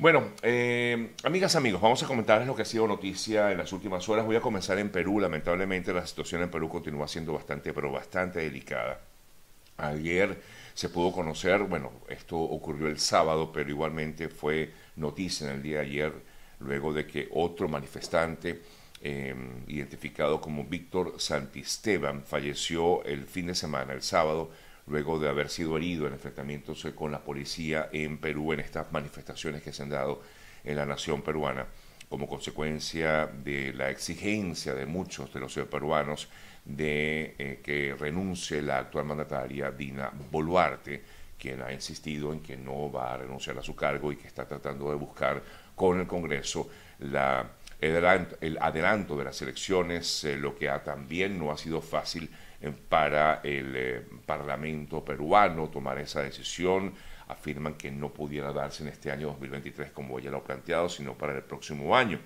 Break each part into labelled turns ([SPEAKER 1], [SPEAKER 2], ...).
[SPEAKER 1] Bueno, eh, amigas, amigos, vamos a comentarles lo que ha sido noticia en las últimas horas. Voy a comenzar en Perú. Lamentablemente la situación en Perú continúa siendo bastante, pero bastante delicada. Ayer se pudo conocer, bueno, esto ocurrió el sábado, pero igualmente fue noticia en el día de ayer, luego de que otro manifestante eh, identificado como Víctor Santisteban falleció el fin de semana, el sábado, luego de haber sido herido en enfrentamientos con la policía en Perú en estas manifestaciones que se han dado en la nación peruana como consecuencia de la exigencia de muchos de los peruanos de eh, que renuncie la actual mandataria Dina Boluarte, quien ha insistido en que no va a renunciar a su cargo y que está tratando de buscar con el Congreso la, el, adelanto, de las elecciones, eh, lo que también no ha sido fácil para el eh, Parlamento peruano tomar esa decisión. Afirman que no pudiera darse en este año 2023 como ella lo ha planteado, sino para el próximo año.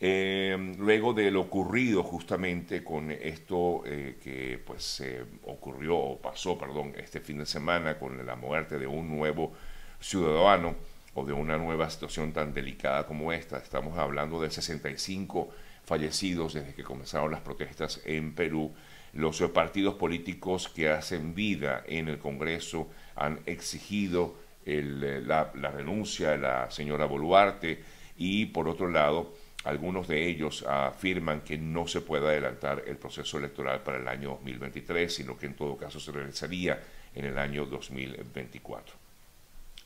[SPEAKER 1] Eh, luego de lo ocurrido justamente con esto eh, que pues ocurrió o pasó, perdón, este fin de semana con la muerte de un nuevo ciudadano o de una nueva situación tan delicada como esta, estamos hablando de 65 fallecidos desde que comenzaron las protestas en Perú los partidos políticos que hacen vida en el Congreso han exigido eh, la, renuncia de la señora Boluarte y, por otro lado, algunos de ellos afirman que no se puede adelantar el proceso electoral para el año 2023, sino que en todo caso se realizaría en el año 2024.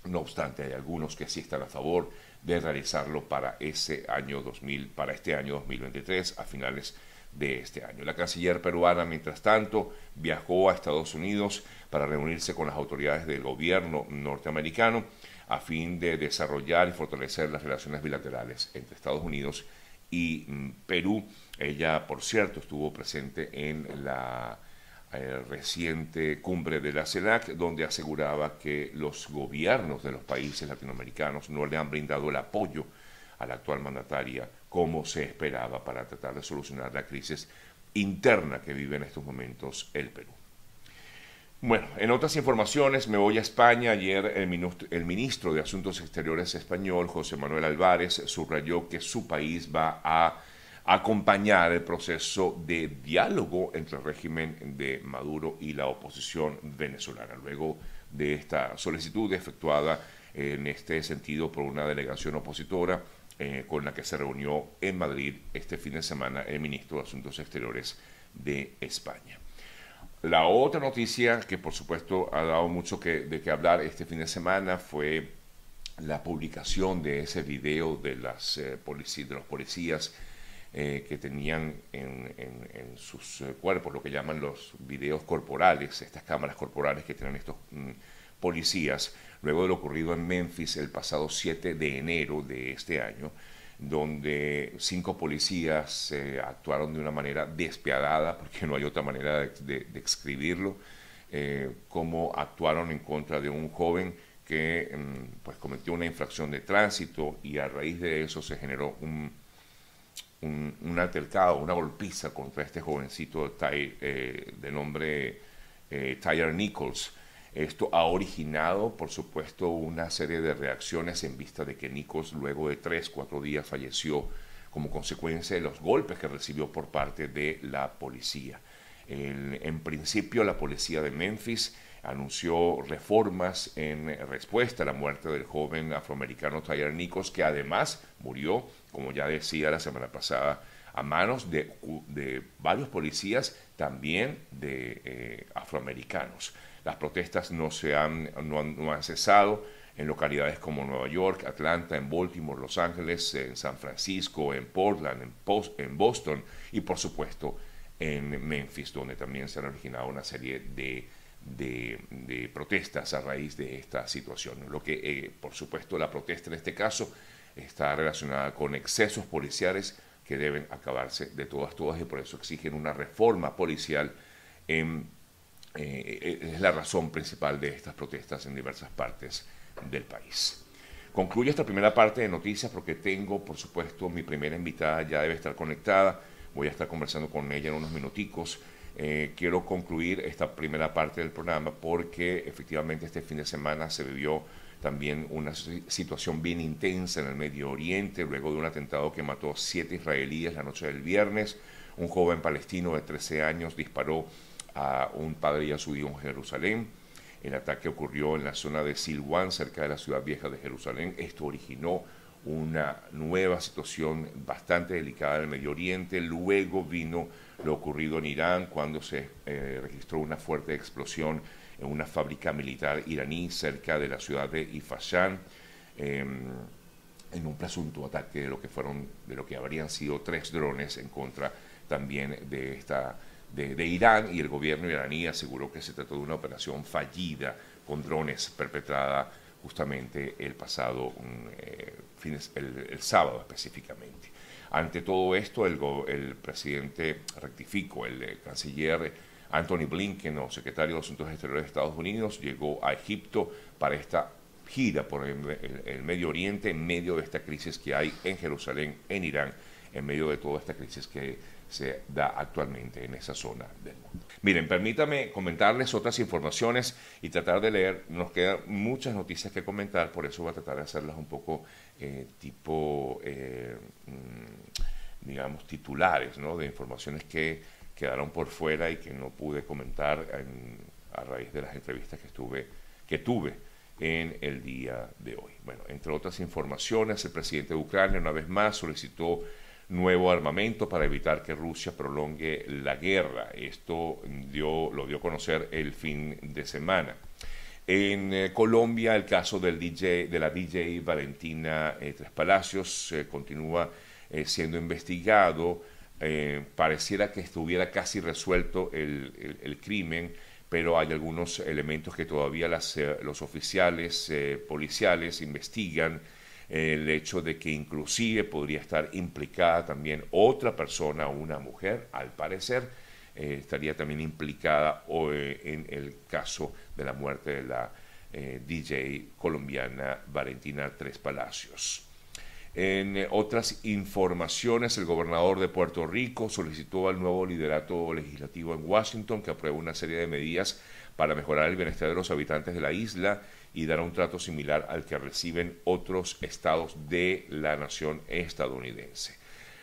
[SPEAKER 1] No obstante, hay algunos que sí están a favor de realizarlo para ese año 2000, para este año 2023, a finales de este año. La canciller peruana, mientras tanto, viajó a Estados Unidos para reunirse con las autoridades del gobierno norteamericano a fin de desarrollar y fortalecer las relaciones bilaterales entre Estados Unidos y mm, Perú. Ella, por cierto, estuvo presente en la eh, reciente cumbre de la CELAC, donde aseguraba que los gobiernos de los países latinoamericanos no le han brindado el apoyo a la actual mandataria como se esperaba para tratar de solucionar la crisis interna que vive en estos momentos el Perú. Bueno, en otras informaciones me voy a España. Ayer el ministro, el ministro, de Asuntos Exteriores español, José Manuel Álvarez, subrayó que su país va a acompañar el proceso de diálogo entre el régimen de Maduro y la oposición venezolana. Luego de esta solicitud efectuada en este sentido por una delegación opositora, eh, con la que se reunió en Madrid este fin de semana el ministro de Asuntos Exteriores de España. La otra noticia que por supuesto ha dado mucho que, de qué hablar este fin de semana fue la publicación de ese video de, las, eh, de los policías eh, que tenían en, sus cuerpos lo que llaman los videos corporales, estas cámaras corporales que tienen estos mm, policías, luego de lo ocurrido en Memphis el pasado 7 de enero de este año, donde cinco policías eh, actuaron de una manera despiadada, porque no hay otra manera de, describirlo, eh, como actuaron en contra de un joven que mm, pues cometió una infracción de tránsito y a raíz de eso se generó un, un, altercado, una golpiza contra este jovencito eh, de nombre Tyler Nichols, esto ha originado, por supuesto, una serie de reacciones en vista de que Nikos luego de tres, cuatro días falleció como consecuencia de los golpes que recibió por parte de la policía. en principio, la policía de Memphis anunció reformas en respuesta a la muerte del joven afroamericano Tyler Nikos, que además murió, como ya decía la semana pasada, a manos de, varios policías, también de eh, afroamericanos. Las protestas no, se han, no, han, cesado en localidades como Nueva York, Atlanta, en Baltimore, Los Ángeles, en San Francisco, en Portland, en, Boston y por supuesto en Memphis, donde también se han originado una serie de, de, protestas a raíz de esta situación. Lo que, eh, por supuesto, la protesta en este caso está relacionada con excesos policiales que deben acabarse de todas, todas y por eso exigen una reforma policial eh, es la razón principal de estas protestas en diversas partes del país. Concluyo esta primera parte de noticias porque tengo, por supuesto, mi primera invitada ya debe estar conectada. Voy a estar conversando con ella en unos minuticos. Eh, quiero concluir esta primera parte del programa porque efectivamente este fin de semana se vivió también una situación bien intensa en el Medio Oriente, luego de un atentado que mató a siete israelíes la noche del viernes. Un joven palestino de 13 años disparó a un padre y a su hijo en Jerusalén. El ataque ocurrió en la zona de Silwan, cerca de la ciudad vieja de Jerusalén. Esto originó una nueva situación bastante delicada en el Medio Oriente. Luego vino lo ocurrido en Irán cuando se eh, registró una fuerte explosión en una fábrica militar iraní cerca de la ciudad de Ifashan, em, en un presunto ataque de lo que fueron, de lo que habrían sido tres drones en contra también de esta de, Irán y el gobierno iraní aseguró que se trató de una operación fallida con drones perpetrada justamente el pasado mm, eh, el, sábado específicamente. Ante todo esto, el, el presidente rectificó, el, el canciller Anthony Blinken, o secretario de Asuntos Exteriores de Estados Unidos, llegó a Egipto para esta gira por el, Medio Oriente en medio de esta crisis que hay en Jerusalén, en Irán, en medio de toda esta crisis que se da actualmente en esa zona del mundo. Miren, permítame comentarles otras informaciones y tratar de leer. Nos quedan muchas noticias que comentar, por eso voy a tratar de hacerlas un poco eh, tipo, eh, mm, digamos, titulares, ¿no? De informaciones que quedaron por fuera y que no pude comentar a raíz de las entrevistas que, estuve, que tuve en el día de hoy. Bueno, entre otras informaciones, el presidente de Ucrania una vez más solicitó nuevo armamento para evitar que Rusia prolongue la guerra. Esto dio, lo dio a conocer el fin de semana. En eh, Colombia, el caso del DJ, de la DJ Valentina eh, Tres Palacios eh, continúa siendo investigado eh, pareciera que estuviera casi resuelto el, crimen, pero hay algunos elementos que todavía eh, los oficiales eh, policiales investigan. el hecho de que inclusive podría estar implicada también otra persona, una mujer, al parecer, estaría también implicada en el caso de la muerte de la DJ colombiana Valentina Tres Palacios. En eh, otras informaciones, el gobernador de Puerto Rico solicitó al nuevo liderato legislativo en Washington que apruebe una serie de medidas para mejorar el bienestar de los habitantes de la isla y dar un trato similar al que reciben otros estados de la nación estadounidense.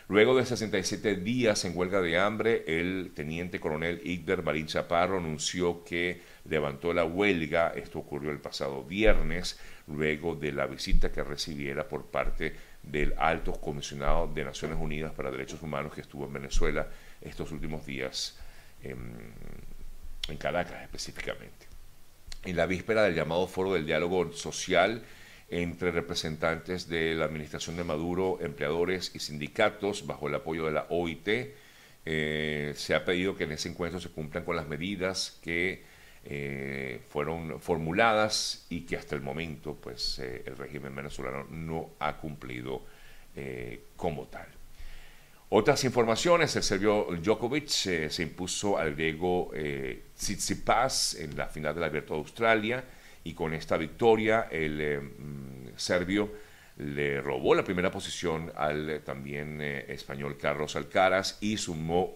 [SPEAKER 1] Luego de 67 días en huelga de hambre, el teniente coronel Igder Marín Chaparro anunció que levantó la huelga. Esto ocurrió el pasado viernes, luego de la visita que recibiera por parte del alto comisionado de Naciones Unidas para Derechos Humanos que estuvo en Venezuela estos últimos días, en, Caracas específicamente. En la víspera del llamado Foro del Diálogo Social entre representantes de la administración de Maduro, empleadores y sindicatos, bajo el apoyo de la OIT, eh, se ha pedido que en ese encuentro se cumplan con las medidas que eh, fueron formuladas y que hasta el momento pues, eh, el régimen venezolano no ha cumplido eh, como tal. Otras informaciones, el serbio Djokovic se impuso al griego Tsitsipas en la final del Abierto de Australia y con esta victoria el mm, serbio le robó la primera posición al también español Carlos Alcaraz y sumó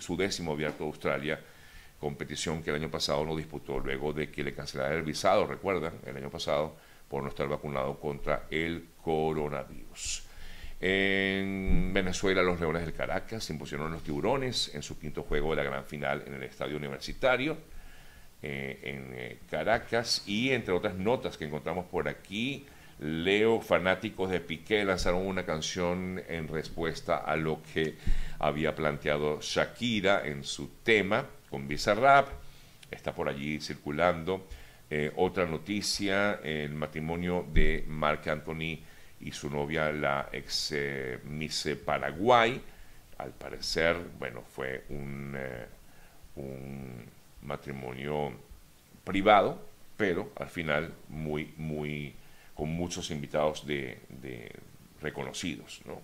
[SPEAKER 1] su décimo Abierto de Australia competición que el año pasado no disputó luego de que le cancelara el visado, recuerdan, el año pasado, por no estar vacunado contra el coronavirus. En Venezuela, los Leones del Caracas impusieron los tiburones en su quinto juego de la gran final en el Estadio Universitario eh, en eh, Caracas. Y entre otras notas que encontramos por aquí, Leo, fanáticos de Piqué, lanzaron una canción en respuesta a lo que había planteado Shakira en su tema con Bizarrap, está por allí circulando. Eh, otra noticia, el matrimonio de Marc Anthony y su novia, la ex eh, Miss Paraguay. Al parecer, bueno, fue un, eh, un matrimonio privado, pero al final muy, muy, con muchos invitados de, de reconocidos, ¿no?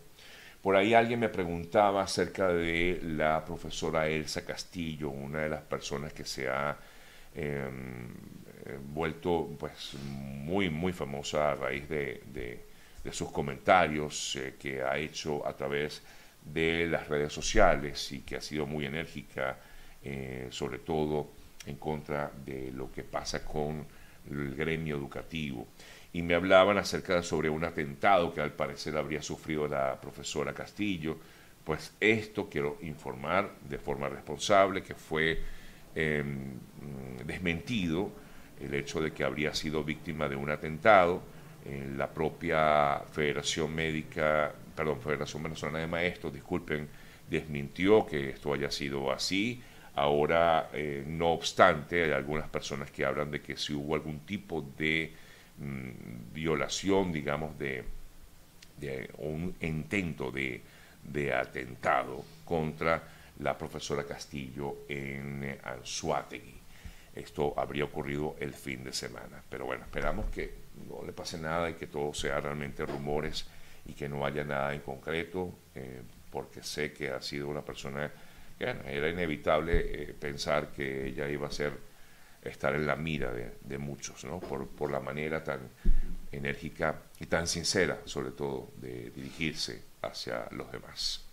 [SPEAKER 1] Por ahí alguien me preguntaba acerca de la profesora Elsa Castillo, una de las personas que se ha em, eh, vuelto pues muy muy famosa a raíz de, sus comentarios eh, que ha hecho a través de las redes sociales y que ha sido muy enérgica, eh, sobre todo en contra de lo que pasa con el gremio educativo. Y me hablaban acerca sobre un atentado que al parecer habría sufrido la profesora Castillo. Pues esto quiero informar de forma responsable que fue em, desmentido el hecho de que habría sido víctima de un atentado. En la propia Federación Médica, perdón, Federación Venezolana de Maestros, disculpen, desmintió que esto haya sido así. Ahora, eh, no obstante, hay algunas personas que hablan de que si hubo algún tipo de mm, violación, digamos, de, un intento de, de, atentado contra la profesora Castillo en eh, Anzuategui. Esto habría ocurrido el fin de semana. Pero bueno, esperamos que no le pase nada y que todo sea realmente rumores y que no haya nada en concreto, eh, porque sé que ha sido una persona que era inevitable eh, pensar que ella iba a ser estar en la mira de, muchos, ¿no? por, por la manera tan enérgica y tan sincera, sobre todo, de dirigirse hacia los demás.